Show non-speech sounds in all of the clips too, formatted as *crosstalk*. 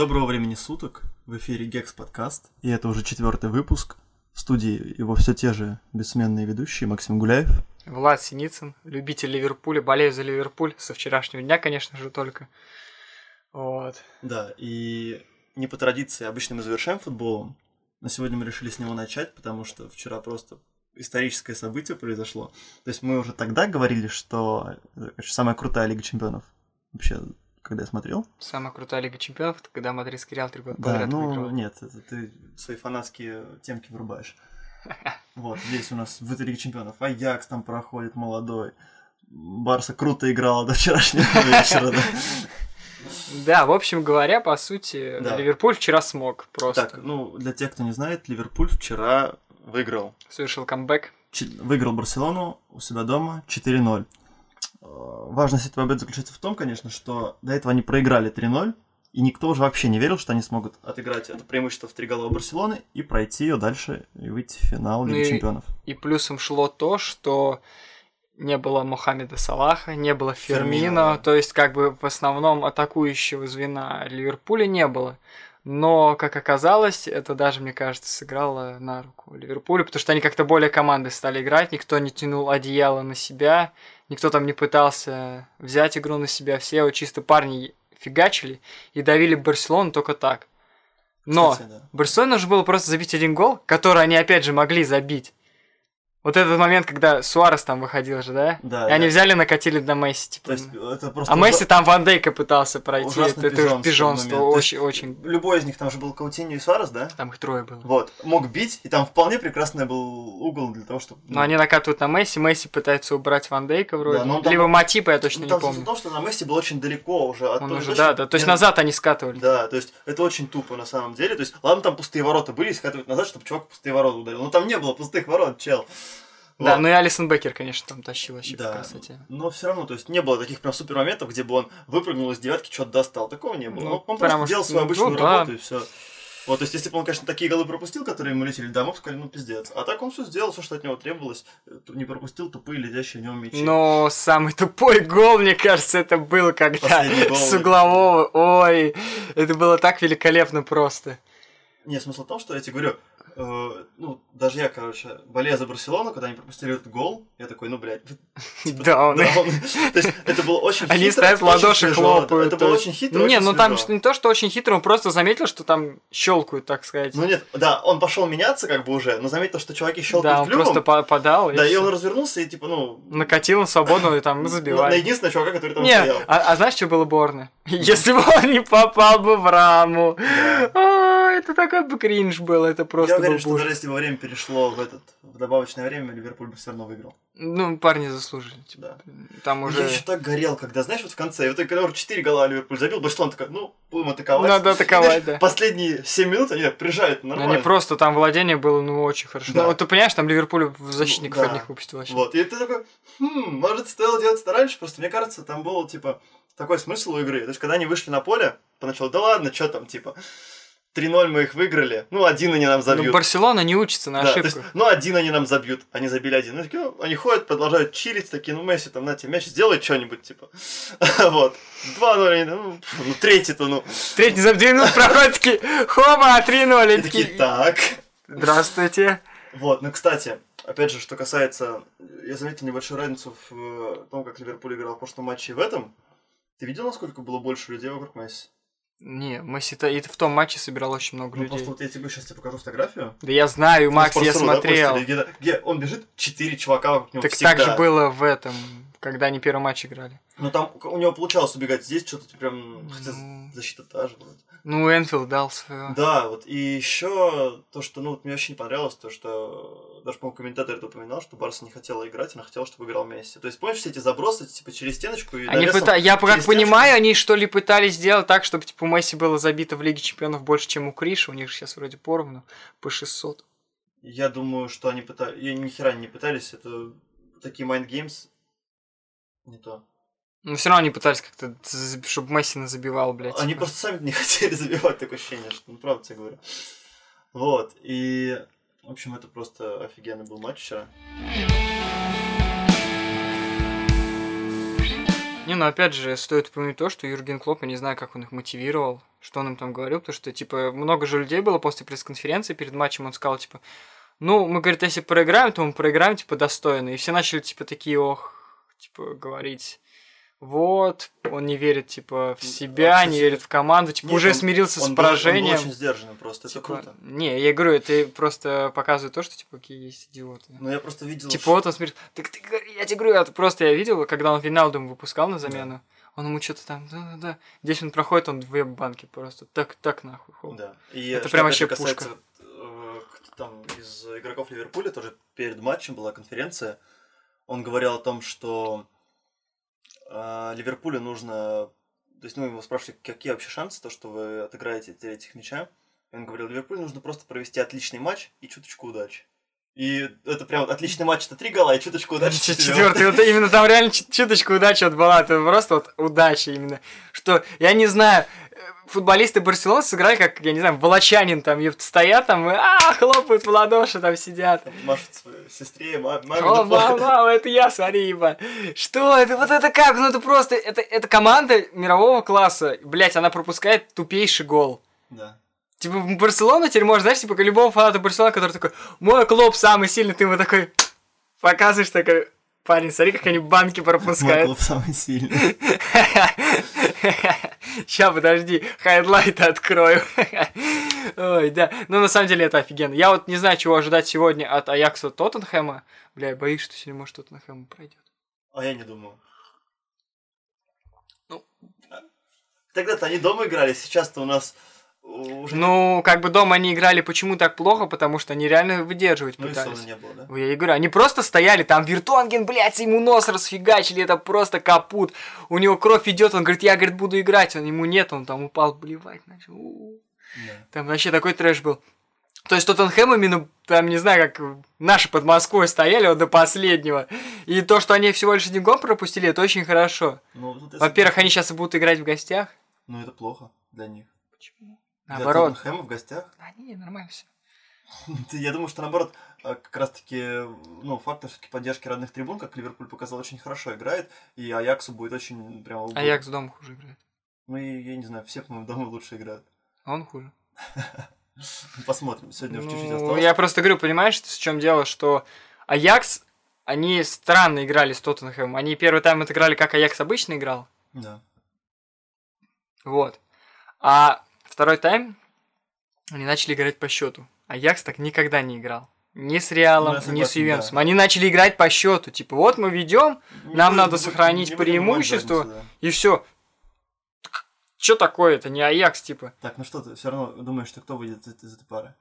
Доброго времени суток. В эфире Гекс подкаст. И это уже четвертый выпуск. В студии его все те же бессменные ведущие Максим Гуляев. Влад Синицын, любитель Ливерпуля, болею за Ливерпуль со вчерашнего дня, конечно же, только. Вот. Да, и не по традиции обычно мы завершаем футболом, но сегодня мы решили с него начать, потому что вчера просто историческое событие произошло. То есть мы уже тогда говорили, что это самая крутая Лига Чемпионов вообще когда я смотрел. Самая крутая Лига Чемпионов, это когда Мадридский Реал три года Да, подряд ну выиграл. нет, это ты свои фанатские темки врубаешь. *laughs* Вот, здесь у нас в этой Лиге Чемпионов Аякс там проходит молодой. Барса круто играла до вчерашнего *laughs* вечера. да. Да, в общем говоря, по сути, Да. Ливерпуль вчера смог просто. Так, ну, для тех, кто не знает, Ливерпуль вчера выиграл. Совершил камбэк. Чи- Выиграл Барселону у себя дома 4-0. Э, Важность этой победы заключается в том, конечно, что до этого они проиграли 3-0, и никто уже вообще не верил, что они смогут отыграть это преимущество в три гола у Барселоны и пройти ее дальше и выйти в финал Лиги Ну и- Чемпионов. И плюсом шло то, что не было Мохаммеда Салаха, не было Фермино, Фермино, да. то есть как бы в основном атакующего звена Ливерпуля не было. Но, как оказалось, это даже, мне кажется, сыграло на руку Ливерпулю, потому что они как-то более командой стали играть, никто не тянул одеяло на себя, никто там не пытался взять игру на себя, все вот чисто парни фигачили и давили Барселону только так. Но Кстати, да. Барселоне нужно было просто забить один гол, который они опять же могли забить. Вот этот момент, когда Суарес там выходил же, да? Да, и они да. взяли, накатили на Месси, типа. То есть это просто а Месси ужа- там Ван Дейка пытался пройти. Это, это пижонство Очень, очень. Любой из них, там же был Каутиньо и Суарес, да? Там их трое было. Вот, мог бить, и там вполне прекрасный был угол для того, чтобы... Но они накатывают на Месси, Месси пытается убрать Ван Дейка вроде. Да, но там- Либо Матипа, я точно Ну, не там смысл помню. в том, что на Месси был очень далеко уже от Он уже, да, да. То есть где- назад они скатывали. Да, то есть это очень тупо на самом деле. То есть, ладно, там пустые ворота были, скатывать назад, чтобы чувак пустые ворота ударил. Но там не было пустых ворот, чел. Да, ну и Алисон Бекер, конечно, там тащил вообще Да. по красоте. Но все равно, то есть не было таких прям супер моментов, где бы он выпрыгнул из девятки, что-то достал. Такого не было. Ну, он просто делал свою ну, обычную да. работу и все. Вот, то есть, если бы он, конечно, такие голы пропустил, которые ему летели, да, мы бы сказали, ну, пиздец. А так он все сделал, все, что от него требовалось. Э, Не пропустил тупые летящие в него мячи. Но самый тупой гол, мне кажется, это был, когда гол, с да. углового. Ой, это было так великолепно просто. Не, смысл в том, что я тебе говорю, э, ну, даже я, короче, болея за Барселону, когда они пропустили этот гол, я такой, ну, блядь, типа, *laughs* Да, он- То есть, это было очень Они хитро, в очень ладоши хлопают. Это то было очень хитро, Не, ну там не то, что очень хитро, он просто заметил, что там щелкают, так сказать. Ну нет, да, он пошел меняться как бы уже, но заметил, что чуваки щелкают да, он просто по- подал. да, и он развернулся и типа, ну... накатил на свободную и там на- На забивает. единственного чувака, который там стоял. а, а знаешь, что было борно? *laughs* Если бы он не попал бы в раму. Это такой бы кринж был, это просто Я был уверен, что даже если бы время перешло в этот, в добавочное время, Ливерпуль бы все равно выиграл. Ну, парни заслужили. типа. Да. Там Я уже... еще так горел, когда, знаешь, вот в конце, вот когда уже 4 гола Ливерпуль забил, Барселона такая, ну, будем атаковать. Надо И, атаковать, знаешь, да. Последние 7 минут они так прижают нормально. Они просто там владение было, ну, очень хорошо. Да. Ну, вот ты понимаешь, там Ливерпуль в защитников Ну, да. одних выпустил вообще. Вот, и ты такой, хм, может, стоило делать это раньше, просто мне кажется, там был, типа, такой смысл у игры. То есть, когда они вышли на поле, поначалу, да ладно, что там, типа, 3-0 мы их выиграли, ну, один они нам Ну, забьют. Барселона не учится на Да, ошибках. есть, ну, один они нам забьют, они забили один. Ну, такие, ну, они ходят, продолжают чилить, такие, ну, Месси, там, на тебе мяч, сделай что-нибудь, типа. *laughs* Вот. 2-0, они, ну, ну, третий-то, ну. Третий за две минуты проходит, такие, хоба, 3-0. И И такие, такие, так. здравствуйте. Вот, ну, кстати, опять же, что касается... Я заметил небольшую разницу в э, том, как Ливерпуль играл в прошлом матче и в этом. Ты видел, насколько было больше людей вокруг Месси? Не, Месси-то и в том матче собирал очень много Ну, людей. просто вот я тебе сейчас тебе покажу фотографию. Да я знаю, Макс, я да, смотрел. постили, где, где он бежит, четыре чувака вокруг него Так всегда. так же было в этом, когда они первый матч играли. Ну, там у него получалось убегать здесь, что-то прям... Хотя Ну. защита та же вроде. Ну, Энфилд дал свое. Да, вот. И еще то, что, ну, вот мне очень не понравилось, то, что даже, по-моему, комментатор это упоминал, что Барса не хотела играть, она хотела, чтобы играл Месси. То есть, помнишь, все эти забросы, типа, через стеночку и Они навесом пыта- Я как через понимаю, они что ли пытались сделать так, чтобы типа у Месси было забито в Лиге Чемпионов больше, чем у Криша. У них же сейчас вроде поровну по 600. Я думаю, что они пытались... Ни хера не пытались, это такие mind games не то. Но все равно они пытались как-то, чтобы Месси забивал, блядь. Они просто сами не *laughs* хотели забивать такое ощущение, что, ну, правда тебе говорю. Вот, и, в общем, это просто офигенный был матч вчера. Не, ну опять же, стоит упомянуть то, что Юрген Клоп, я не знаю, как он их мотивировал, что он им там говорил, потому что, типа, много же людей было после пресс-конференции перед матчем, он сказал, типа, ну, мы, говорит, если проиграем, то мы проиграем, типа, достойно. И все начали, типа, такие, ох, типа, говорить, вот, он не верит, типа, в себя, не верит в команду, типа, Нет, уже он- смирился он с был- поражением. Он был очень сдержанный просто, это Типа, круто. Не, я говорю, это просто показывает то, что, типа, какие есть идиоты. Но я просто видел... Типа что- вот он смотрит, так ты, я тебе говорю, это просто я видел, когда он Виналдум выпускал на замену, он ему что-то там, да-да-да, 10 минут проходит, он две банки просто, так, так нахуй. хоп. Да. И Это прям вообще пушка. касается, э, кто там из игроков Ливерпуля тоже перед матчем была конференция. Он говорил о том, что э, Ливерпулю нужно... То есть, ну, его спрашивали, какие вообще шансы, то, что вы отыграете эти мяча. И он говорил, Ливерпулю нужно просто провести отличный матч и чуточку удачи. И это прям отличный матч, это три гола, и чуточку удачи. Четвертый, вот именно там реально чуточку удачи вот была, это просто вот удача именно. Что, я не знаю, э, футболисты Барселоны сыграли как, я не знаю, волочанин там, стоят там и а, хлопают в ладоши, там сидят. Своей сестре, ма- маме. О, мама, мама, это я, смотри, ебать. Что это? Вот это как? Ну это просто, это, это команда мирового класса. Блять, она пропускает тупейший гол. Да. Типа Барселона теперь можно, знаешь, типа любого фаната Барселоны, который такой, мой клуб самый сильный, ты ему такой *tsk* показываешь такой, парень, смотри, как они банки Мой пропускают. клуб самый сильный. *laughs* Ща, подожди, хайлайты открою. *laughs* Ой, да. Ну, на самом деле, это офигенно. Я вот не знаю, чего ожидать сегодня от Аякса Тоттенхэма. Бля, я боюсь, что сегодня, может, Тоттенхэм пройдет. А я не думаю. Ну. Тогда-то они дома играли, сейчас-то у нас уже... Ну, как бы дома они играли почему так плохо, потому что они реально выдерживать ну пытались. не было, да? Я и говорю, они просто стояли, там Виртонген, блядь, ему нос расфигачили, это просто капут. У него кровь идет, он говорит, я, говорит, буду играть, он ему нет, он там упал блевать начал. Да. Там вообще такой трэш был. То есть Тоттенхэм именно, там, не знаю, как наши под Москвой стояли вот до последнего. И то, что они всего лишь один гол пропустили, это очень хорошо. Ну, тут если- Во-первых, они сейчас будут играть в гостях. Ну, это плохо для них. Почему? Для Наоборот. Тоттенхэма в гостях? Да не, нормально все. Я думаю, что наоборот, а, как раз-таки, ну, фактор все-таки поддержки родных трибун, как Ливерпуль показал, очень хорошо играет, и Аяксу будет очень прям... Аякс дома хуже играет. Ну, и, я не знаю, все, по-моему, дома лучше играют. А он хуже. *laughs* Посмотрим, сегодня уже чуть-чуть Ну, осталось. я просто говорю, понимаешь, в чем дело, что Аякс, они странно играли с Тоттенхэмом. Они первый тайм отыграли, как Аякс обычно играл. Да. Вот. А второй тайм они начали играть по счету. Аякс так никогда не играл. Ни с Реалом, Ну, ни с Ювентусом. да. Они начали играть по счету. Типа, вот мы ведем, Нам надо сохранить преимущество. задницу, да. и все. Что такое? Это не Аякс, типа. Так, ну что ты, все равно думаешь, что кто выйдет из, из этой пары?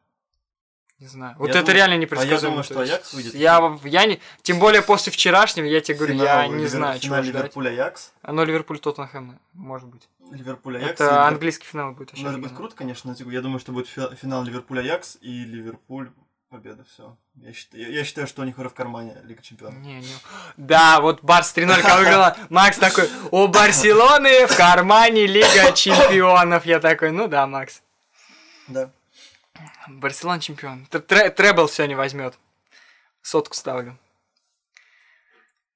Не знаю. Вот Я это думаю- реально а я непредсказуемо. думаю, то что Аякс выйдет. Я, я не... Тем более после вчерашнего, я тебе говорю, я Финал не Ливер- знаю, чего финал ждать. Ливерпуль-Аякс. Оно Ливерпуль Тоттенхэм, может быть. Ливерпуль-Аякс. Это и Ливер- английский финал будет. Ну, это будет круто, конечно. но Я думаю, что будет фи- финал Ливерпуль-Аякс и Ливерпуль победа. Все. Я считаю, я, я считаю, что у них уже в кармане Лига Чемпионов. Не, не. Да, вот Барс 3-0 когда выиграла. Макс такой, у Барселоны в кармане Лига *laughs* Чемпионов. Я такой, ну да, Макс. Да. Барселона чемпион. Требл сегодня возьмет. Сотку ставлю.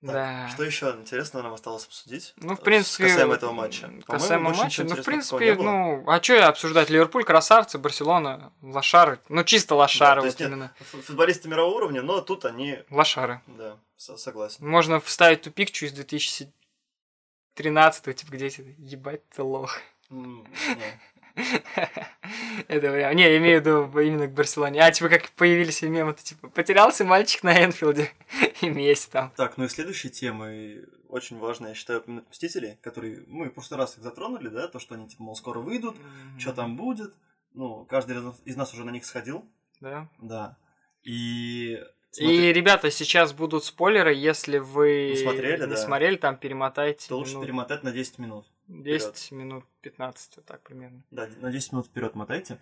Так, Да. Что еще интересного нам осталось обсудить? Ну, в принципе... Касаемо этого матча. Касаемо матча, ну, в принципе, ну, а что обсуждать? Ливерпуль, красавцы, Барселона, лошары. Ну, чисто лошары, Да, вот есть нет, именно. ф- Футболисты мирового уровня, но тут они, Лошары. да, со- согласен. Можно вставить тупик чуть из 2013 типа, где это, ебать ты лох. Не. *laughs* Это прям... Не, я имею в виду именно к Барселоне. А, типа, как появились мемы, то типа, потерялся мальчик на Энфилде, *laughs* и Месси там. Так, ну и следующей темой, очень важно, я считаю, упомянуть Мстители, которые, мы в прошлый раз их затронули, да, то, что они, типа, мол, скоро выйдут, что там будет. Ну, каждый из нас- уже на них сходил, Да. да. И... И, ребята, сейчас будут спойлеры, если вы Не смотрели, не да. смотрели, там перемотайте то лучше перемотать на 10 минут. 10 минут 15, вот так примерно. Да, на 10 минут вперед мотайте.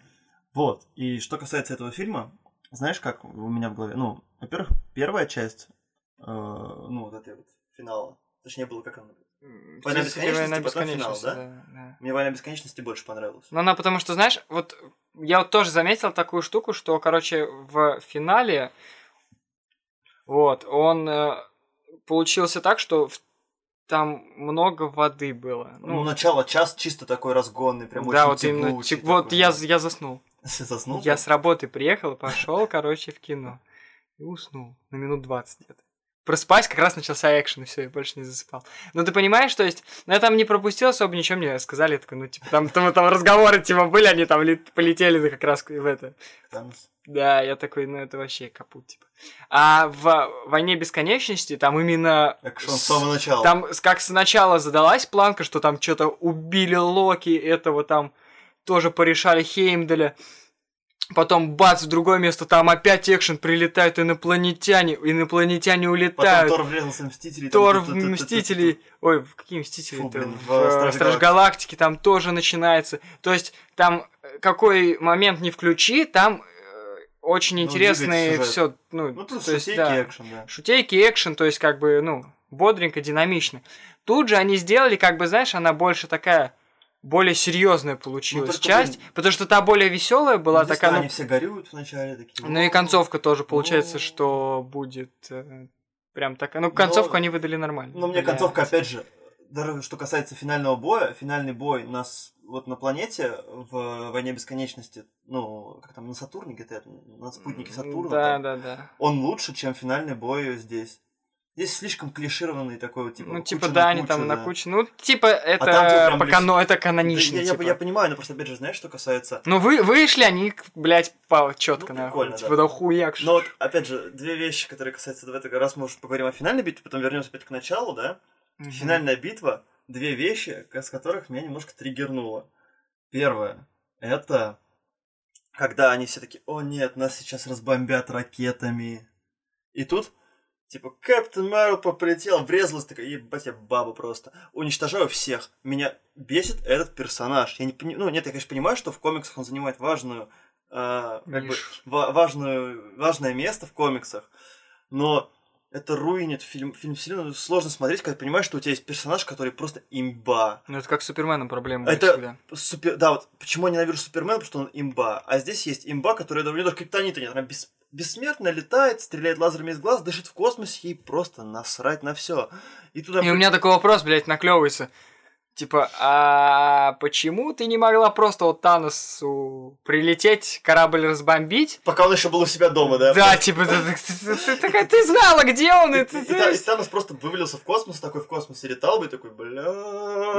Вот. И что касается этого фильма, знаешь, как у меня в голове? Ну, во-первых, первая часть, э, ну, вот этой вот финала, точнее, было как она? Война бесконечности, Война финал, бесконечности, да? да, да. Мне «Война бесконечности» больше понравилась. Ну, она потому что, знаешь, вот я вот тоже заметил такую штуку, что, короче, в финале, вот, он э, получился так, что в- там много воды было. Ну, Ну, начало час чисто такой разгонный, прям да, очень вот именно, тип- вот такой, я, я заснул. *laughs* Заснул? Я с работы приехал, пошел, короче, в кино. И уснул на минут 20 где-то. Проспать, как раз начался экшен, и все, я больше не засыпал. Ну, ты понимаешь, то есть, ну, я там не пропустил особо, ничего мне сказали, такой, ну, типа, там, там, там разговоры, типа, были, они там лет- полетели да, как раз в это. Там Да, я такой, ну, это вообще капут, типа. А в «Войне бесконечности» там именно... экшон с самого начала. Там как сначала задалась планка, что там что-то убили Локи, этого там тоже порешали Хеймдаля. Потом бац, в другое место, там опять экшен, прилетают инопланетяне, инопланетяне Потом улетают. Тор врезался в Мстителей. Тор в. Мстителей. Ой, в какие Мстители? Фу, блин, в, в э, Страж Страж Галактики там тоже начинается. То есть там э, какой момент не включи, там э, очень Ну, интересные все. Ну, Ну, тут то есть, шутейки, да. экшен, да. Шутейки, экшен, то есть как бы, ну, бодренько, динамично. Тут же они сделали, как бы, знаешь, она больше такая более серьезная получилась только, часть, блин, потому что та более веселая была Ну, такая, да, ну, они все горюют вначале такие. ну и концовка тоже получается, Ну. что будет э, прям такая. Ну, концовку Но- они выдали нормально. Ну, мне концовка, опять же, даже что касается финального боя, финальный бой нас вот на планете в Войне Бесконечности, ну, как там, на Сатурне где-то, на спутнике Сатурна, Да, там, да, да. он лучше, чем финальный бой здесь. Здесь слишком клишированный такой, вот, типа, Ну, типа, да, они там на да. кучу. Ну, типа, это, там, типа, прям по лишь- кано- это Да, канонично. я, я- типа. я понимаю, но просто, опять же, знаешь, что касается... Ну, вы, вышли они, блядь, по четко, Ну, нахуй. прикольно, Типа, да. да хуяк. Но вот, опять же, две вещи, которые касаются в этот раз, мы уже поговорим о финальной битве, потом вернемся опять к началу, да? Мгм. Финальная битва, две вещи, с которых меня немножко триггернуло. Первое, это когда они все таки о нет, нас сейчас разбомбят ракетами. И тут, типа, Кэптен Марвел полетел, врезалась, такая, ебать, я баба просто. Уничтожаю всех. Меня бесит этот персонаж. Я не пони- Ну, нет, я, конечно, понимаю, что в комиксах он занимает важную, э, как бы, ва- важную, важное место в комиксах, но это руинит фильм, фильм вселенную. Сложно смотреть, когда понимаешь, что у тебя есть персонаж, который просто имба. Ну, это как с Суперменом проблема будет Это- всегда. Супер, да, вот почему я ненавижу Супермена, потому что он имба. А здесь есть имба, которая у нее даже криптонита нет. Она бес- бессмертно летает, стреляет лазерами из глаз, дышит в космосе, ей просто насрать на все. И туда И у меня такой вопрос, блядь, наклевывается. Типа, а почему ты не могла просто вот Таносу прилететь, корабль разбомбить? Пока он еще был у себя дома, да? Да, типа, ты, знала, где он, и И, и и Танос просто вывалился в космос, такой в космосе летал бы, и такой, бля.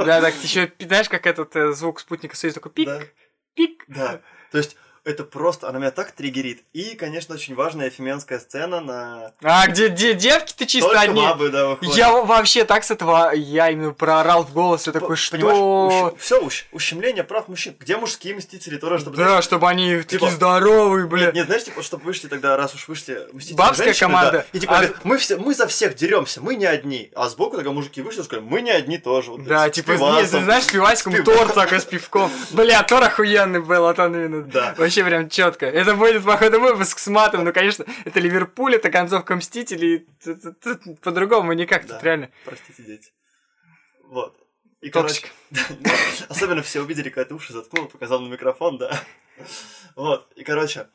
Да, так еще, знаешь, как этот э, звук спутника Союз такой пик, пик. Да. То есть, это просто, она меня так триггерит. И, конечно, очень важная эфеменская сцена на... А где, где девки-то чисто Только одни? бабы, да, выходят. Я вообще так с этого, я именно проорал в голос, я такой, что? все, ущемление прав мужчин. Где мужские мстители тоже, чтобы... Да, чтобы они Типа, такие здоровые, бля. Нет, нет, знаешь, типа, чтобы вышли тогда, раз уж вышли мстители Бабская женщины, команда. да, и типа, А- говорят, мы, все, мы за всех деремся, мы не одни. А сбоку тогда мужики вышли сказали, мы не одни тоже. Вот, Да, типа, нет, знаешь, с пивасиком торт такой с пивком. Бля, Тор охуенный был, вот он именно. Да. Вообще прям четко. Это будет, походу, выпуск с матом. Ну, конечно, это Ливерпуль, это концовка Мстителей. По-другому никак, Да. тут реально. Простите, дети. Вот. И, короче, *laughs* особенно все увидели, когда ты уши заткнул, показал на микрофон, да. Вот, и, короче,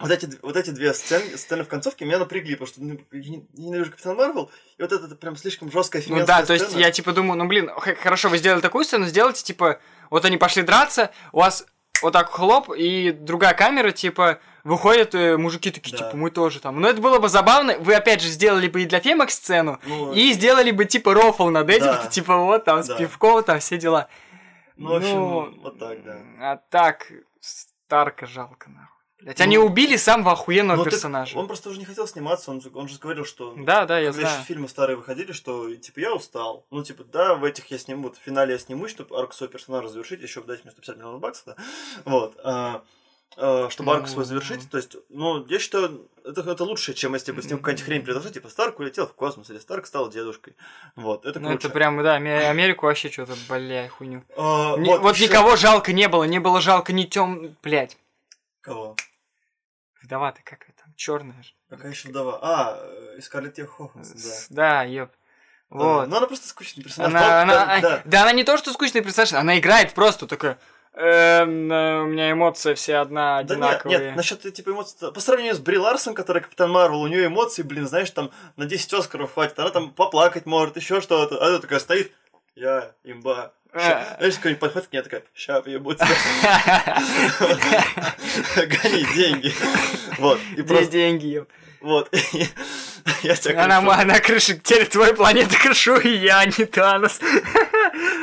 вот эти, вот эти две сцены, сцены в концовке меня напрягли, потому что ну, я не- я ненавижу Капитан Марвел, и вот это, это прям слишком жесткая Ну феминская да, то есть сцена. я типа думаю, ну блин, хорошо, вы сделали такую сцену, сделайте типа, вот они пошли драться, у вас вот так хлоп, и другая камера, типа, выходят э, мужики такие, Да. типа, мы тоже там. Но это было бы забавно, вы опять же сделали бы и для темок сцену, Ну, и сделали бы типа рофл над этим, Да. *laughs* типа вот там с Да. пивком, там все дела. ну, в общем, ну, вот так, да. А так, Старка жалко, нахуй. Блять, они убили самого охуенного Ну, так персонажа. он просто уже не хотел сниматься, он, же- он же говорил, что... Да, да, я еще знаю. фильмы старые выходили, что, типа, я устал. Ну, типа, да, в этих я сниму, в финале я снимусь, чтобы арку своего персонажа завершить, еще дать мне 150 миллионов баксов, да. Вот. а, а, чтобы арку свою Ну. завершить. То есть, ну, я считаю, это, это лучше, чем если бы с ним какая-нибудь хрень предложить, типа, Старк улетел в космос, или Старк стал дедушкой. Вот, это Ну, круче. это прям, да, Аме- Америку вообще что-то, бля, хуйню. А, Ни- вот ещё- никого жалко не было, не было жалко ни тем, блядь. Кого? Вдова-то какая там, черная же. Какая еще вдова? А, э, Скарлетт Йоханссон, да. Да, ёб. Вот. Вот. Ну, она просто скучный персонаж. Она, Да, она, да, а, да. да, она не то, что скучный персонаж, она играет просто такая. Эм, э, у меня эмоции все одна Да одинаковые. нет, нет, насчет типа эмоций. По сравнению с Бри Ларсон, которая Капитан Марвел, у нее эмоции, блин, знаешь, там на 10 Оскаров хватит. Она там поплакать может, еще что-то. А она такая стоит, я имба. Ща- Э. Знаешь, какой-нибудь подходит к ней, такая, ща въебу тебя. Гони деньги. Вот. И просто, деньги? вот. Я тебя Она, она крыша, теперь твою планету крышу, и я, а не Танос.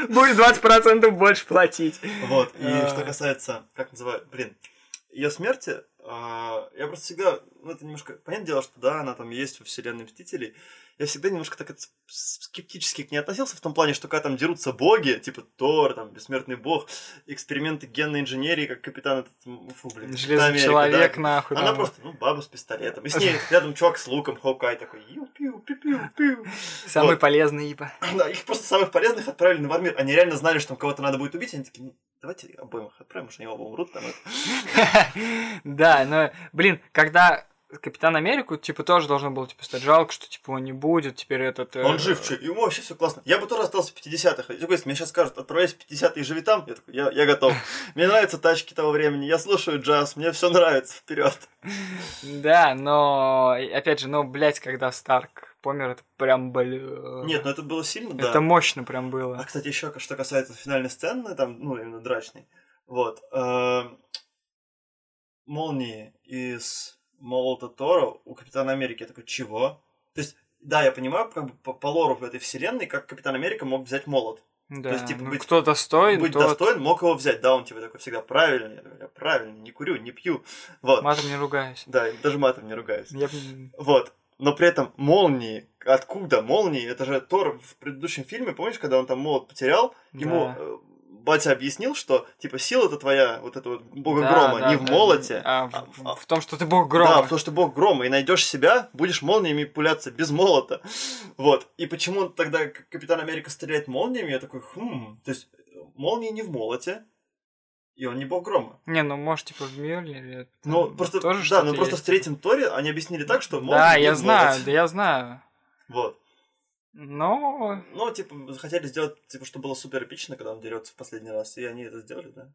Будет 20% больше платить. Вот, и А. что касается, как называют, блин, ее смерти, а, я просто всегда, ну это немножко, понятное дело, что да, она там есть во вселенной Мстителей, я всегда немножко так скептически к ней относился, в том плане, что когда там дерутся боги, типа Тор, там, Бессмертный Бог, эксперименты генной инженерии, как капитан этот, фу, блин, Железный Америка, человек, да. нахуй. Она там. просто, ну, баба с пистолетом. И с ней *laughs* рядом чувак с луком, Хоукай такой, ю-пиу, пиу пиу Самый вот. полезный, ибо. *clears throat* Да, их просто самых полезных отправили на Вармир. Они реально знали, что там кого-то надо будет убить. Они такие, ну, давайте обоим их отправим, потому что они оба умрут. Там, это». *laughs* Да, но, блин, когда Капитан Америку, типа, тоже должно было, типа, стать жалко, что, типа, он не будет, теперь этот... э, Он жив, что, ему вообще все классно. Я бы тоже остался в 50-х. Если мне сейчас скажут, отправляйся в 50-е и живи там, я такой, я, я готов. *laughs* Мне нравятся тачки того времени, я слушаю джаз, мне все нравится, вперед. Да, но, опять же, ну, блядь, когда Старк помер, это прям, блин... Нет, ну это было сильно, да. Это мощно прям А, было. кстати, еще что касается финальной сцены, там, ну, именно драчной, вот, эм, молнии из Молота Тора у Капитана Америки. Я такой, чего? То есть, да, я понимаю, как бы по, по лору в этой вселенной, как Капитан Америка мог взять молот. Да, есть, типа, ну, быть- кто достоин, Быть тот достоин, мог его взять. Да, он типа такой всегда правильный. Я я правильный, не курю, не пью. Вот. матом не ругаюсь. Да, даже матом не ругаюсь. Я... Вот. Но при этом молнии, откуда молнии? Это же Тор в предыдущем фильме, помнишь, когда он там молот потерял, ему Да. Батя объяснил, что типа сила это твоя, вот это вот бога Да, грома, да, не в да, молоте, а в, а- в- а- в том, что ты бог Да, грома. потому что бог грома, и найдешь себя, будешь молниями пуляться без молота. Вот. И почему тогда Капитан Америка стреляет молниями, я такой, хм, то есть молнии не в молоте, и он не бог грома. Не, ну может типа в Мюллере. Ну, просто, тоже да, ну просто в есть. третьем Торе они объяснили так, что молнии Да, я в знаю, да я знаю. Вот. Но Ну, типа, захотели сделать, типа, что было супер эпично, когда он дерется в последний раз, и они это сделали, да.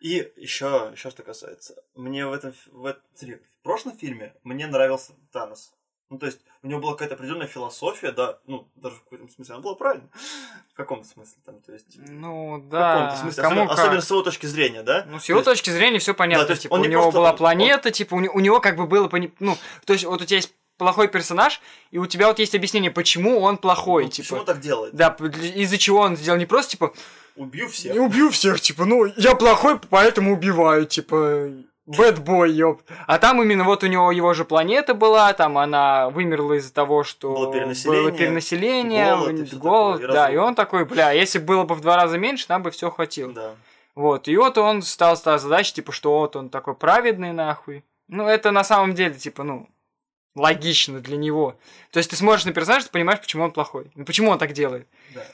И еще, еще что касается, мне в этом, в, этом- в прошлом фильме мне нравился Танос. Ну, то есть, у него была какая-то определенная философия, да, ну, даже в каком-то смысле она была правильной. В каком-то смысле, там, то есть... ну в да. каком-то смысле, Кому особенно, как. особенно с его точки зрения, да? Ну, с его То есть- точки зрения все понятно. Да, то есть типа, он у не него просто- была он- планета, типа, у, у него как бы было, ну, то есть, вот у тебя есть плохой персонаж, и у тебя вот есть объяснение, почему он плохой, Ну, типа. Почему так делает? Да, из-за чего он сделал не просто, типа, Убью всех. я убью всех, типа, ну, я плохой, поэтому убиваю, типа, boy, ёп. А там именно вот у него его же планета была, там она вымерла из-за того, что Было перенаселение, было перенаселение, голод и голод, такое, и да, и разруха. он такой, бля, если было бы в два раза меньше, нам бы все хватило. Да. Вот, и вот он стал ставить задачу, типа, что вот он такой праведный, нахуй. Ну, это на самом деле, типа, ну, логично для него. То есть ты смотришь на персонажа, ты понимаешь, почему он плохой. Ну, почему он так делает. Да.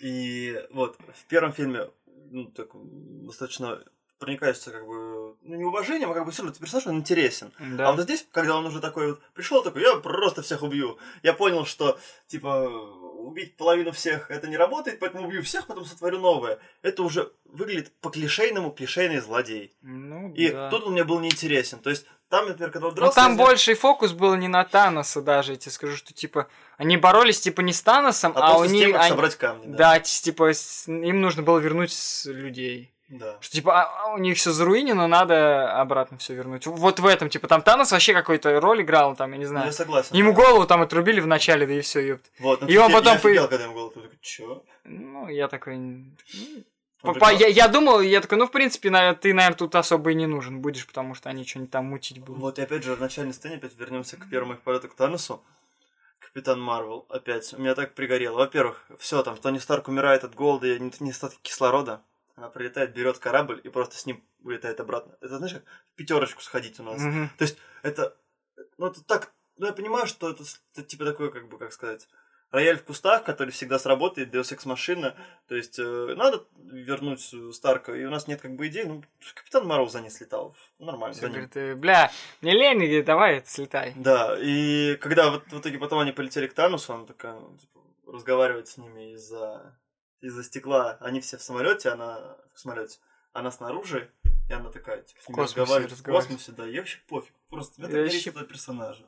И вот в первом фильме ну, так, достаточно проникаешься как бы ну, не уважением, а как бы все равно персонаж он интересен. Да. А вот здесь, когда он уже такой вот пришел, такой, я просто всех убью. Я понял, что типа убить половину всех это не работает, поэтому убью всех, потом сотворю новое. Это уже выглядит по клишейному клишейный злодей. Ну, И да. тут он мне был неинтересен. То есть там, например, когда он Ну, дрался... там я сделал- больший фокус был не на Таноса даже, я тебе скажу, что, типа, они боролись, типа, не с Таносом, а, а, у них... они- собрать камни. Да, Да. типа, им нужно было вернуть с людей. да. Что, типа, а- а у них все заруинено, надо обратно все вернуть. Вот в этом, типа, там Танос вообще какой-то роль играл, там, я не Ну, знаю. я согласен. Ему да. голову там отрубили в начале, да и все, ёпт. Вот, ну, И он я- потом я офигел, по- когда ему голову такой, чё? Ну, я такой... ну, прикол- я, я думал, я такой, ну, в принципе, на- ты, наверное, тут особо и не нужен будешь, потому что они что-нибудь там мутить будут. Вот, и опять же, в начальной сцене опять вернемся к первому их полету к Таносу. Капитан Марвел, опять, у меня так пригорело. Во-первых, все там, Тони Старк умирает от голода и недостатка кислорода. Она прилетает, берет корабль и просто с ним улетает обратно. Это, знаешь, как в пятерочку сходить у нас. Мгм. То есть, это, ну, это так, ну, я понимаю, что это, это типа такое, как бы, как сказать, рояль в кустах, который всегда сработает, Deus Ex машина. То есть, э, надо вернуть э, Старка, и у нас нет как бы идей. Ну, Капитан Марвел за ней слетал. Нормально. За ним. говорит, «Э, бля, мне лень, и говорит, давай, слетай. Да, и когда вот в итоге потом они полетели к Танусу, он такая, ну, типа, разговаривает с ними из-за из-за стекла. Они все в самолете, она в самолете, она снаружи, и она такая, типа, с ними разговаривает в космосе, да, ей вообще пофиг. Просто мне Я вообще- персонажа.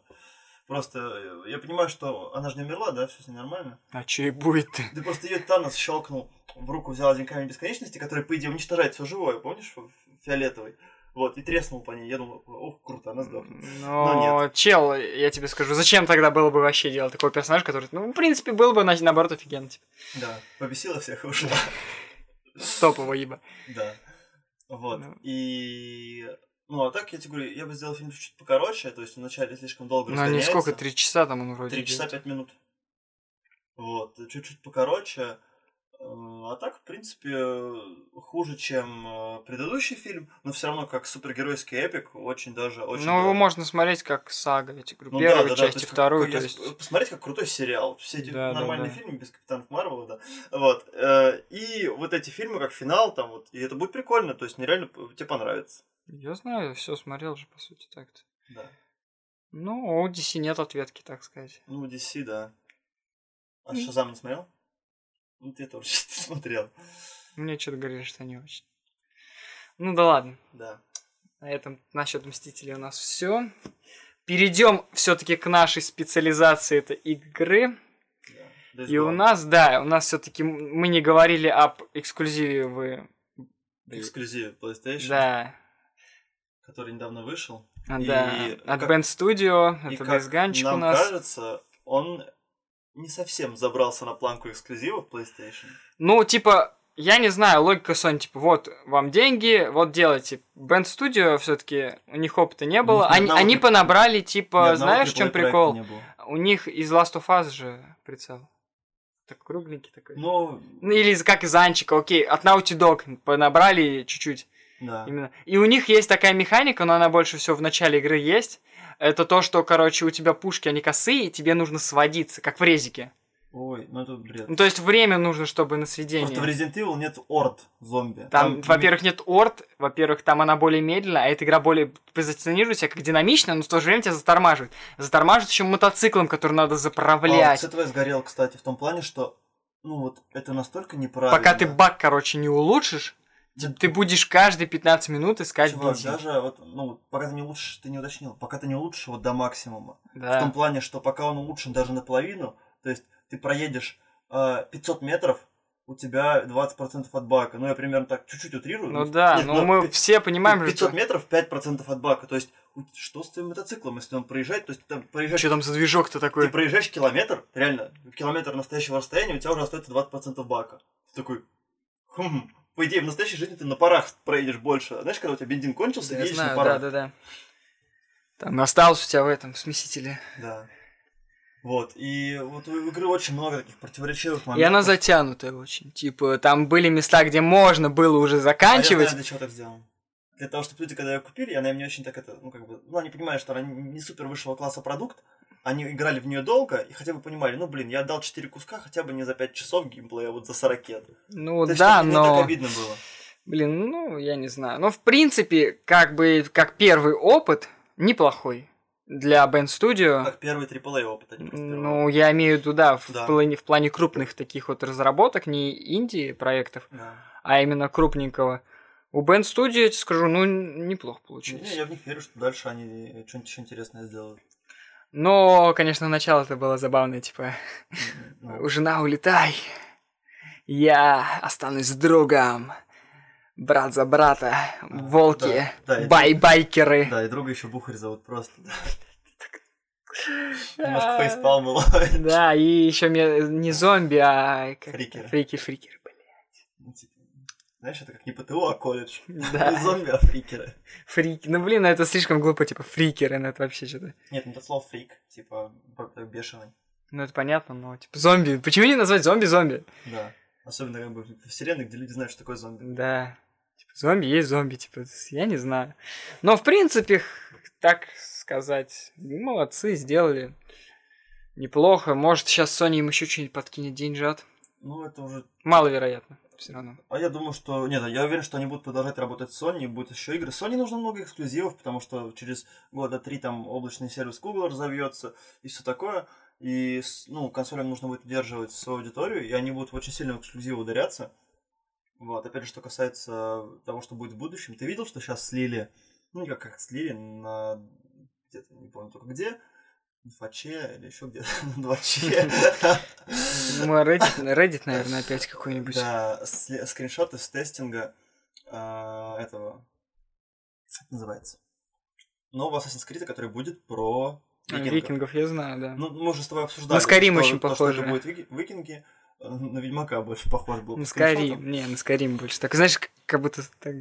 Просто э, я понимаю, что она же не умерла, да, все с ней нормально. А че и будет-то? Да просто ее Танос щелкнул, в руку взял один камень бесконечности, который, по идее, уничтожает все живое, помнишь, фиолетовый? Вот, и треснул по ней. Я думал, ох, круто, она сдохнет. Но, чел, я тебе скажу, зачем тогда было бы вообще делать такой персонаж, который, ну, в принципе, был бы, на- наоборот, офигенно, типа, Да, побесила всех и ушла. топово ибо. Да. Вот. Ну. И... Ну, а так, я тебе говорю, я бы сделал фильм чуть покороче, то есть вначале слишком долго Ну, они сколько, разгоняется. три часа там он вроде Три часа пять минут. Вот, чуть-чуть покороче. Э, А так, в принципе, хуже, чем э, предыдущий фильм, но все равно как супергеройский эпик, очень даже, очень Ну, его даже. можно смотреть как сага, я тебе говорю, Ну да, первую да, да, часть то и есть как- вторую, как то есть... Посмотреть, как крутой сериал. Все эти Да, да, нормальные да. фильмы без Капитанов Марвела, да. Вот. э, И вот эти фильмы, как финал, там вот, и это будет прикольно, то есть нереально тебе понравится. Я знаю, все смотрел же, по сути, так-то. Да. Ну, у DC нет ответки, так сказать. Ну, DC, да. А М. Шазам не смотрел? Ну, ты тоже *laughs* смотрел. Мне что-то говорили, что не очень. Ну да ладно. Да. На этом насчет Мстителей у нас все. Перейдем все-таки к нашей специализации это игры. да. И у нас, да, у нас все-таки мы не говорили об эксклюзиве в... эксклюзив PlayStation, Да, который недавно вышел. а, И да. От как- Band Studio, И это как Дайсганчик у нам нас. кажется, он не совсем забрался на планку эксклюзивов PlayStation. Ну, типа, я не знаю, логика Sony, типа, вот вам деньги, вот делайте. Band Studio все-таки у них опыта не было. ни Они, они понабрали, типа, знаешь, в чем прикол? У них из Last of Us же прицел. Так кругленький такой. Ну, Ну, или как из Анчика, окей, от Naughty Dog понабрали чуть-чуть. Да. Именно. И у них есть такая механика, но она больше всего в начале игры есть. Это то, что, короче, у тебя пушки, они косые, и тебе нужно сводиться, как в резике. Ой, ну это бред. Ну, то есть время нужно, чтобы на сведение. Просто в Resident Evil нет орд зомби. Там, во-первых, нет орд, во-первых, там она более медленная, а эта игра более позиционирует себя как динамичная, но в то же время тебя затормаживает. Затормаживает еще мотоциклом, который надо А, заправлять. с этого я сгорел, кстати, в том плане, что ну вот это настолько неправильно. Пока ты баг, короче, не улучшишь, ты будешь каждые 15 минут искать Чувак, бензин. даже вот, ну, пока ты не улучшишь, ты не уточнил, пока ты не улучшишь вот до максимума. В Да. том плане, что пока он улучшен даже наполовину, то есть ты проедешь э, 500 метров, у тебя 20% от бака. Ну, я примерно так чуть-чуть утрирую. Ну да, Нет, но мы пи- все понимаем, же, 500 что... метров 5% от бака. То есть, что с твоим мотоциклом, если он проезжает? То есть, ты там проезжаешь, Что там за движок-то ты такой? проезжаешь километр, реально, километр настоящего расстояния, у тебя уже остается 20% бака. Ты такой, хм, по идее, в настоящей жизни ты на парах проедешь больше. Знаешь, когда у тебя бензин кончился, Я едешь знаю, на парах. да-да-да. Там осталось у тебя в этом смесителе. Да. Вот, и вот у игры очень много таких противоречивых И моментов. она затянутая очень. Типа, там были места, где можно было уже А я заканчивать. знаю, для чего так сделано. Для того, чтобы люди, когда ее купили, она им не очень так это, ну, как бы, ну, они понимают, что она не супер высшего класса продукт, они играли в нее долго и хотя бы понимали, ну, блин, я отдал 4 куска хотя бы не за 5 часов геймплея, а вот за 40. То Ну есть, да, чтобы не так но... обидно было. Блин, ну, я не знаю. Но, в принципе, как бы, как первый опыт, неплохой. Для Band Studio. Как первый AAA опыт, а. Ну, я имею в виду, да, в, Да. Плане, в плане крупных таких вот разработок, не инди проектов, Да. а именно крупненького. У Band Studio, я тебе скажу, ну, неплохо получилось. Не, я в них верю, что дальше они что-нибудь еще интересное сделают. Но, конечно, начало это было забавное, типа, Ну, жена, улетай, я останусь с другом, брат за брата, волки, да, да, бай-байкеры. Да, и друга еще Бухарь зовут просто. *laughs* Немножко фейспалм было. *laughs* Да, и еще не зомби, а Фрикеры. фрики, фрикеры, блин. Ну, Знаешь, это как не ПТУ, а колледж. *laughs* Да. Зомби, а фрикеры. Фрики. Ну блин, ну это слишком глупо, типа фрикеры, ну это вообще что-то. Нет, ну это слово фрик, типа бешеный. Ну это понятно, но типа зомби. Почему не назвать зомби зомби? Да. Особенно как бы в вселенной, где люди знают, что такое зомби. Да. Типа зомби есть зомби, типа, я не знаю. Но в принципе, так сказать, молодцы, сделали. Неплохо. Может, сейчас Sony им еще что-нибудь подкинет деньжат. Ну, это уже... Маловероятно, все равно. А я думаю, что... Нет, я уверен, что они будут продолжать работать с Sony, и будут еще игры. Sony нужно много эксклюзивов, потому что через года три там облачный сервис Google разовьется и все такое. И, ну, консолям нужно будет удерживать свою аудиторию, и они будут очень сильно эксклюзивы ударяться. Вот, опять же, что касается того, что будет в будущем, ты видел, что сейчас слили, ну, не как, как слили на где-то, не помню только где, *laughs* на Фаче или еще где-то на 2Ч. Ну, Reddit, Reddit, наверное, опять какой-нибудь. Да, скриншоты с тестинга а, этого, как называется, нового Assassin's Creed, который будет про А, викингов. Викингов я знаю, да. Ну, мы уже с тобой обсуждали. На что- очень похоже. Это будет вики- викинги, на Ведьмака больше похож был. На. Скарим, не, на Скарим больше. Так, знаешь, как- будто так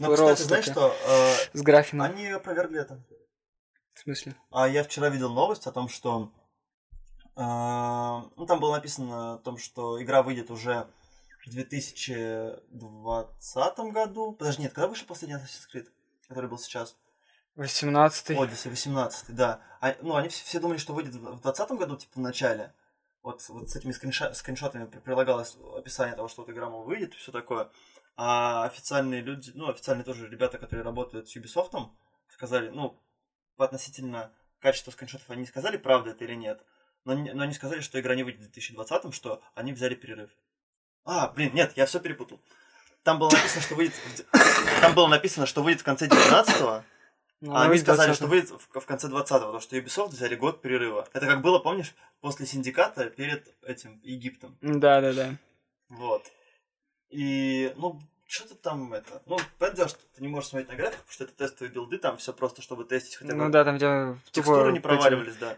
Но, Scrolls кстати, знаешь что, э, с графином. они опровергли это. В смысле? А я вчера видел новость о том, что э, ну, там было написано о том, что игра выйдет уже в 2020 году. Подожди, нет, когда вышел последний Assassin's Creed, который был сейчас? 18-й. Odyssey, 18 да. А, ну, они все, все думали, что выйдет в 2020 году, типа, в начале. Вот, вот с этими скринша- скриншотами при- прилагалось описание того, что вот игра, мол, выйдет и все такое. А официальные люди, ну, официальные тоже ребята, которые работают с Ubisoft, сказали, ну, относительно качества скриншотов они не сказали, правда это или нет. Но, но они сказали, что игра не выйдет в 2020, что они взяли перерыв. А, блин, нет, я все перепутал. Там было написано, что выйдет... Там было написано, что выйдет в конце 19 Ну, а они сказали, 20-й. что выйдет в, в конце 20-го, потому что Ubisoft взяли год перерыва. Это как было, помнишь, после синдиката перед этим Египтом. Да, да, да. Вот. И, ну, что-то там это... Ну, понятное дело, что ты не можешь смотреть на график, потому что это тестовые билды, там все просто, чтобы тестить хотя бы... Ну да, там где Текстуры не проваливались, да.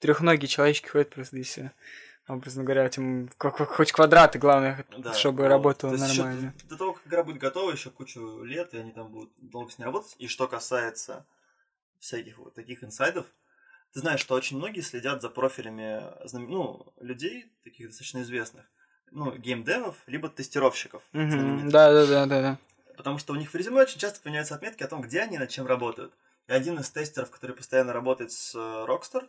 Трехногие человечки ходят просто и все. Образно говоря, как- хоть квадраты, главное, Да, чтобы вот. работало То нормально. до- до того, как игра будет готова, еще кучу лет, и они там будут долго с ней работать. И что касается всяких вот таких инсайдов, ты знаешь, что очень многие следят за профилями ну, людей, таких достаточно известных, ну, геймдевов, либо тестировщиков. Да, да, да, да, да. Потому что у них в резюме очень часто появляются отметки о том, где они над чем работают. И один из тестеров, который постоянно работает с э, Rockstar,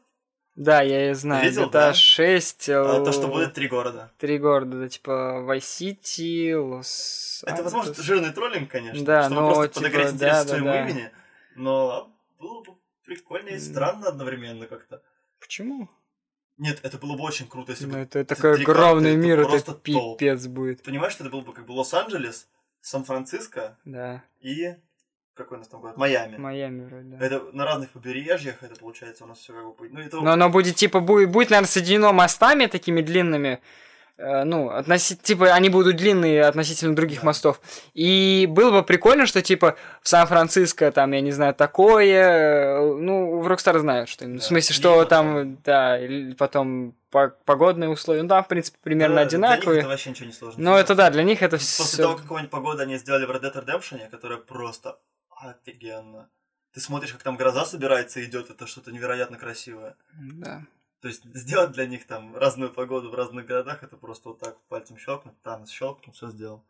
Да, я и знаю. Видел, GTA да? 6. а, то, что будет три города. Три города, да, типа City, Лос Это, возможно, жирный троллинг, конечно, Да, чтобы но, просто типа, подогреть да, интерес к да, своему да. имени, но было бы прикольно и странно одновременно как-то. Почему? Нет, это было бы очень круто, если Ну, бы... это эти такой огромный это мир, это пипец будет. Понимаешь, что это было бы как бы Лос-Анджелес, Сан-Франциско Да, и... Какой у нас там город? Майами. Майами вроде, да. Это на разных побережьях, это получается у нас все как бы... будет. Ну, это... Но оно будет, типа, будет, будет, наверное, соединено мостами такими длинными. Э, ну, относи... типа, они будут длинные относительно других Да. мостов. И было бы прикольно, что, типа, в Сан-Франциско, там, я не знаю, такое... э, Ну, в Rockstar знают, что именно. В Да, смысле, что там, да, или потом по- погодные условия. Ну, там, в принципе, примерно Да, Для них одинаковые. это вообще ничего не сложно. Но это, да, для них это После все... того, какого-нибудь погоды они сделали в Red Dead Redemption, которая просто офигенно. Ты смотришь, как там гроза собирается и идет, это что-то невероятно красивое. Да. То есть сделать для них там разную погоду в разных городах, это просто вот так пальцем щелкнуть, там щелкнул, все сделал.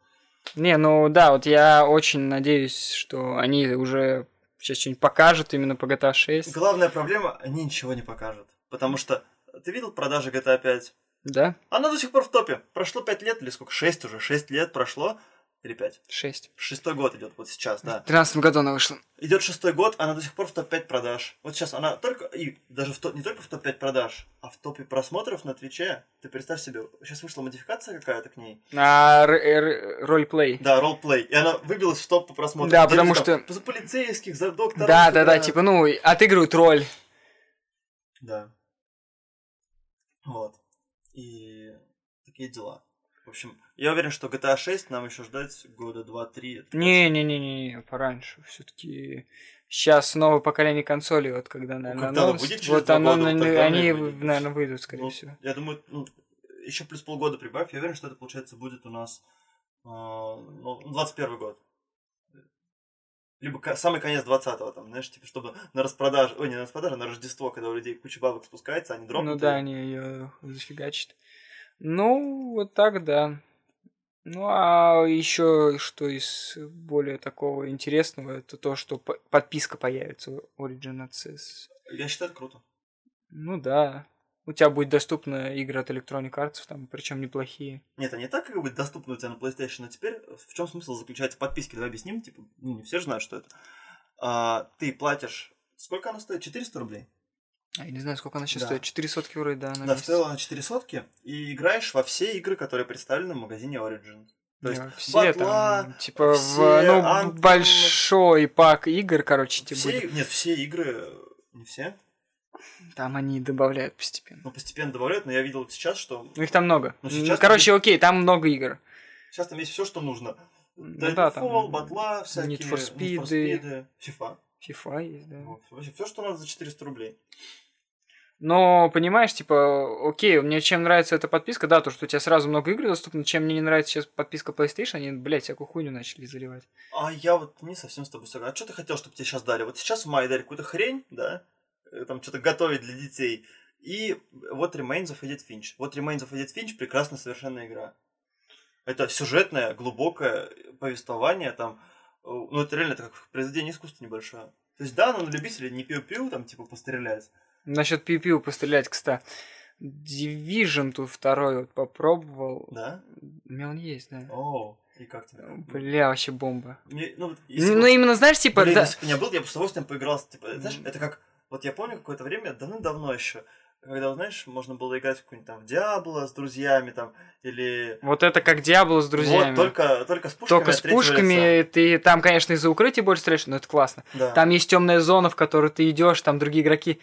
Не, ну да, вот я очень надеюсь, что они уже сейчас что-нибудь покажут именно по GTA 6. Главная проблема, они ничего не покажут. Потому что ты видел продажи GTA 5? Да? Она до сих пор в топе. Прошло 5 лет или сколько? 6 уже. 6 лет прошло. Или 5? 6. Шестой год идет вот сейчас, да. В 13 году она вышла. Идет шестой год, она до сих пор в топ-5 продаж. Вот сейчас она только, и даже в топ, не только в топ-5 продаж, а в топе просмотров на Твиче. Ты представь себе, сейчас вышла модификация какая-то к ней. А р- р- ролеплей. Да, ролплей. И она выбилась в топ по просмотрам. Да, потому что- За полицейских, за докторов. Да, да, да, типа, ну, отыгрывают роль. Да. Вот. И такие дела. В общем, я уверен, что GTA 6 нам еще ждать года 2-3. Не-не-не-не, пораньше. Все-таки сейчас новое поколение консолей, вот когда, наверное, когда анонс- через вот оно, года, вот на- и они, выйдет. наверное, выйдут, скорее Ну, всего. Я думаю, ну, еще плюс полгода прибавь. Я уверен, что это, получается, будет у нас э, ну, 21 год. Либо самый конец 20-го, там, знаешь, типа, чтобы на распродаже, ой, не на распродаже, а на Рождество, когда у людей куча бабок спускается, они дропнут. Ну да, её. они ее зафигачат. Ну, вот так, да. Ну, а еще что из более такого интересного, это то, что по- подписка появится у Origin Access. Я считаю, это круто. Ну да. У тебя будет доступна игры от Electronic Arts, там, причем неплохие. Нет, они так как бы доступны у тебя на PlayStation, а теперь в чем смысл заключается в подписке? Давай объясним, типа, ну, не все же знают, что это. А, ты платишь, сколько она стоит? 400 рублей? А Я не знаю, сколько она сейчас Да. стоит. 4 сотки вроде, да, на Да, месяц. стоила она 4 сотки, и играешь во все игры, которые представлены в магазине Origin. То есть все батла, там, типа, в, все ну, Anthem, большой пак игр, короче, типа, все, будет. нет, все игры, не все, там они добавляют постепенно. но постепенно добавляют, но я видел сейчас, что Ну, их там много. Ну, Ну, сейчас короче, окей, там много игр. сейчас там есть все, что нужно. Ну да, там батла, всякие, Need for Speed, FIFA. FIFA есть, да. Вот, Вообще все, что надо за 400 рублей. Но, понимаешь, типа, окей, мне чем нравится эта подписка, да, то, что у тебя сразу много игр доступно, чем мне не нравится сейчас подписка PlayStation, они, блядь, всякую хуйню начали заливать. А я вот не совсем с тобой согласен. А что ты хотел, чтобы тебе сейчас дали? Вот сейчас в мае дали какую-то хрень, да? Э, Там что-то готовить для детей. И вот Remains of Edith Finch. Вот Remains of Edith Finch прекрасная совершенная игра. Это сюжетное, глубокое повествование, там, э, ну это реально это как произведение искусства небольшое. То есть да, оно на любителей не пиу-пиу, там типа пострелять. Насчет пиу пострелять, кстати. Division тут второй вот попробовал. Да? У меня он есть, да. О, и как тебе? Бля, вообще бомба. Мне, ну, вот если Ну, ну, именно, знаешь, типа, Блин, да, если бы не был, я бы с удовольствием поиграл. Типа, знаешь, это как... Вот я помню какое-то время, давным-давно еще, когда, знаешь, можно было играть в какую-нибудь там в Диабло с друзьями там, или... вот это как Диабло с друзьями. Вот, только, только с пушками Только с пушками лица. ты там, конечно, из-за укрытия больше стреляешь, но это классно. Да. Там есть темная зона, в которую ты идешь, там другие игроки.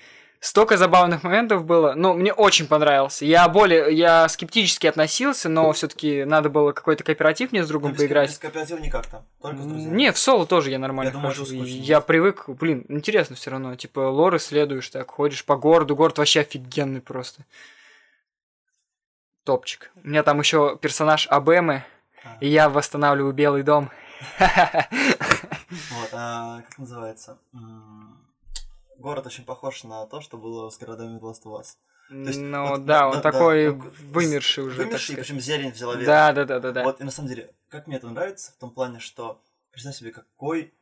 Столько забавных моментов было. Ну, мне очень понравился. Я более, я скептически относился, но все-таки надо было какой-то кооператив мне с Ну, другом без ко- поиграть. Без кооператива никак там, только с друзьями. Не, в соло тоже я нормально Я думаю, хожу. скучно Я привык, блин, интересно все равно. Типа лор исследуешь, так ходишь по городу. Город вообще офигенный просто. Топчик. У меня там еще персонаж Абемы, А, и я восстанавливаю Белый дом. Вот, а как называется? Город очень похож на то, что было с городами Last of Us. есть, Ну вот, да, да, он да, такой да, вымерший уже, Вымерший, сказать. причем зелень взяла верх. Да, да, да, да, да. Вот, и на самом деле, как мне это нравится, в том плане, что представь себе, какой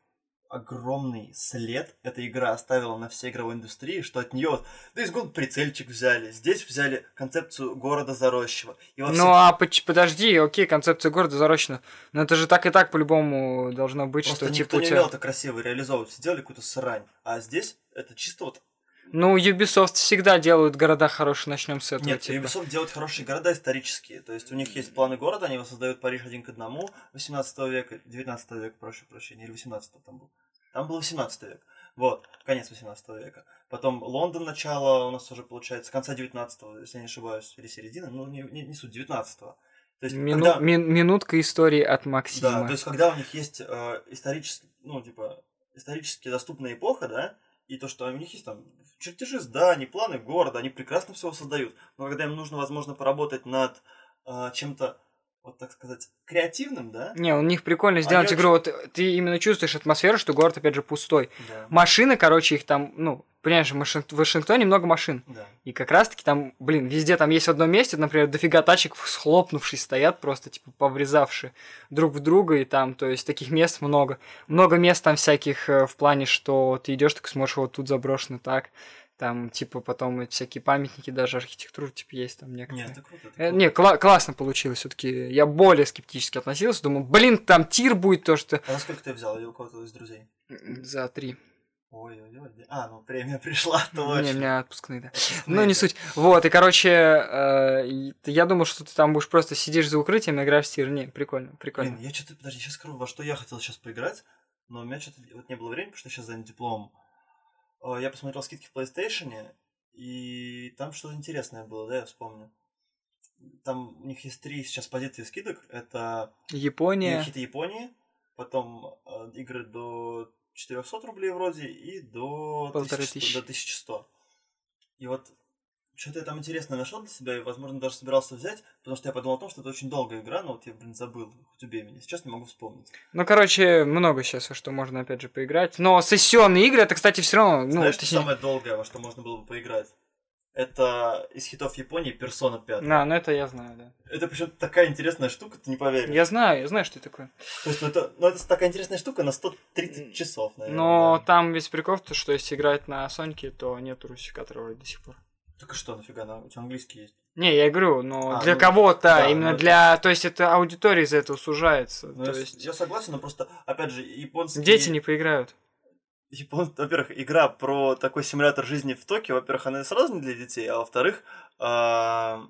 огромный след эта игра оставила на всей игровой индустрии, что от нее вот, да из год прицельчик взяли, здесь взяли концепцию города заросшего. И во Ну всех- а подожди, окей, концепция города зарощена. Но это же так и так по-любому должно быть, Просто что никто типа у не тебя... умел это красиво реализовывать, сделали какую-то срань. А здесь это чисто вот... Ну, Ubisoft всегда делают города хорошие, начнем с этого. Нет, типа. Ubisoft делает хорошие города исторические. То есть у них есть планы города, они воссоздают Париж один к одному 18 века, 19 века, прошу прощения, или 18 там был. Там был 18 век. Вот, конец 18 века. Потом Лондон начало у нас уже получается конца 19 если я не ошибаюсь, или середина, ну не, не, не суть, 19 То есть, Мину- когда... мин- минутка истории от Максима. Да, то есть, когда у них есть э, исторически, ну, типа, исторически доступная эпоха, да, и то, что у них есть там чертежи зданий, планы города, они прекрасно все создают. Но когда им нужно, возможно, поработать над э, чем-то, вот так сказать, креативным, да? Не, у них прикольно сделать Они игру. Вот ты именно чувствуешь атмосферу, что город, опять же, пустой. Да. Машины, короче, их там, ну, понимаешь, в Вашин- в Вашингтоне много машин. Да. И как раз-таки там, блин, везде там есть в одном месте, например, дофига тачек схлопнувшись стоят, просто, типа, поврезавшие друг в друга, и там, то есть, таких мест много. Много мест там всяких э, в плане, что ты идешь, так смотришь, вот тут заброшено так. Там, типа, потом эти всякие памятники, даже архитектура, типа, есть там некоторые. Нет, это круто. это Э, круто. Не, кла- классно получилось все-таки. Я более скептически относился. Думал, блин, там тир будет то, что... А насколько ты взял? Или у кого-то из друзей? За три. Ой-ой-ой. А, ну премия пришла, *laughs* Не, у точно. меня отпускные, да. Отпускные, Ну, не суть. Вот, и, короче, э, я думал, что ты там будешь просто сидишь за укрытием и играешь в тир. Не, прикольно, прикольно. Блин, я что-то, подожди, сейчас скажу, во что я хотел сейчас поиграть, но у меня что-то вот не было времени, потому что я сейчас занят дипломом. А, Я посмотрел скидки в PlayStation, и там что-то интересное было, да, я вспомню. Там у них есть три сейчас позиции скидок. Это Япония. хиты Японии, потом э, игры до 400 рублей вроде и до Полторы 1100, тысячи. до 1100. И вот что-то я там интересное нашел для себя, и, возможно, даже собирался взять, потому что я подумал о том, что это очень долгая игра, но вот я, блин, забыл, хоть убей меня. Сейчас не могу вспомнить. Ну, короче, много сейчас, во что можно, опять же, поиграть. Но сессионные игры, это, кстати, все равно... Ну, Знаешь, точнее- самое долгое, во что можно было бы поиграть? Это из хитов Японии Persona 5. Да, ну это я знаю, да. Это причем такая интересная штука, ты не поверишь. Я знаю, я знаю, что это такое. То есть, ну это, ну, это такая интересная штука на 130 часов, наверное. Но да. там весь прикол, то, что если играть на Соньке, то нет русификатора вроде до сих пор. Так и что, нафига, на- у тебя английский есть? Не, я говорю, но А, для ну, кого-то, да, именно ну, для... То есть это аудитория из-за этого сужается. Ну, то я, есть я согласен, но просто, опять же, японские... дети не поиграют. Япон... Во-первых, игра про такой симулятор жизни в Токио, во-первых, она сразу не для детей, а во-вторых, а,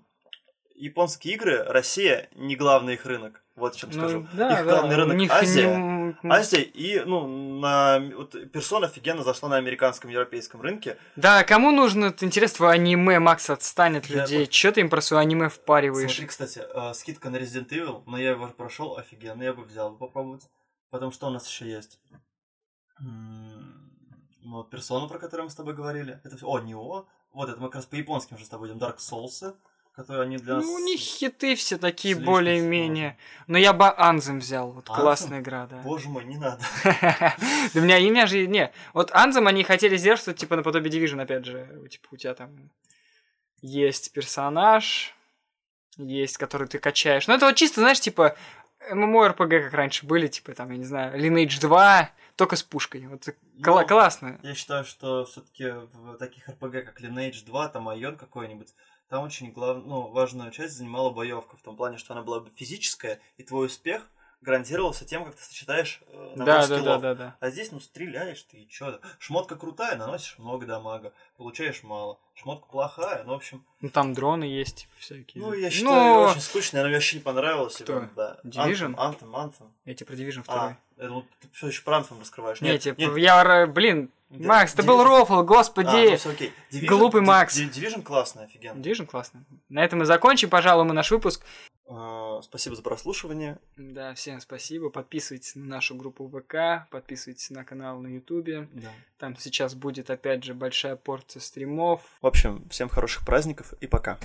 японские игры, Россия не главный их рынок. Вот чем Ну, скажу. да, их да, главный рынок них Азия. не- Азия и, ну, на... Вот персона офигенно зашла на американском европейском рынке. Да, кому нужно это интересно твое аниме, Макс, отстань от Я людей. просто- Чё ты им про свое аниме впариваешь? Смотри, кстати, э, скидка на Resident Evil, но я его прошел офигенно, я бы взял бы попробовать. Потом что у нас еще есть? М, Ну, вот персона, про которую мы с тобой говорили. Это всё- О, Нео. Вот это мы как раз по японским уже с тобой идем. Dark Souls, которые они для нас... Ну, у них хиты все такие более-менее. Но я бы Анзем взял. Вот Anthem? классная игра, да. Боже мой, не надо. *laughs* Да у меня имя же... Не, вот Анзем они хотели сделать что-то типа наподобие Division, опять же. Типа у тебя там есть персонаж, есть, который ты качаешь. Ну это вот чисто, знаешь, типа MMORPG, как раньше были, типа там, я не знаю, Lineage 2, только с пушкой. Вот кла- Ну, классно. Я считаю, что все-таки в таких РПГ, как Lineage 2, там Айон какой-нибудь, там очень глав... ну, важную часть занимала боевка, в том плане, что она была бы физическая, и твой успех гарантировался тем, как ты сочетаешь э, набор Да, да, скиллов. да, да, да. А здесь, ну, стреляешь ты, и чё? Шмотка крутая, наносишь много дамага, получаешь мало. Шмотка плохая, ну, в общем... Ну там дроны есть, типа, всякие. Ну, я считаю, Ну, очень скучно, она мне вообще не понравилась. Кто? прям, Да. Division? Anthem, Anthem. я тебе про Division 2. А, думал, ты все еще про Anthem раскрываешь. Не, Нет, типа, нет, я, блин, Да, Макс, ты был Division- рофл, А, господи. ну, всё окей. Division- Глупый Макс. Division классный, офигенно. Division классно. На этом мы закончим, пожалуй, мы наш выпуск. А, Спасибо за прослушивание. Да, всем спасибо. Подписывайтесь на нашу группу ВК, подписывайтесь на канал на Ютубе. Да. Там сейчас будет, опять же, большая порция стримов. В общем, всем хороших праздников и пока.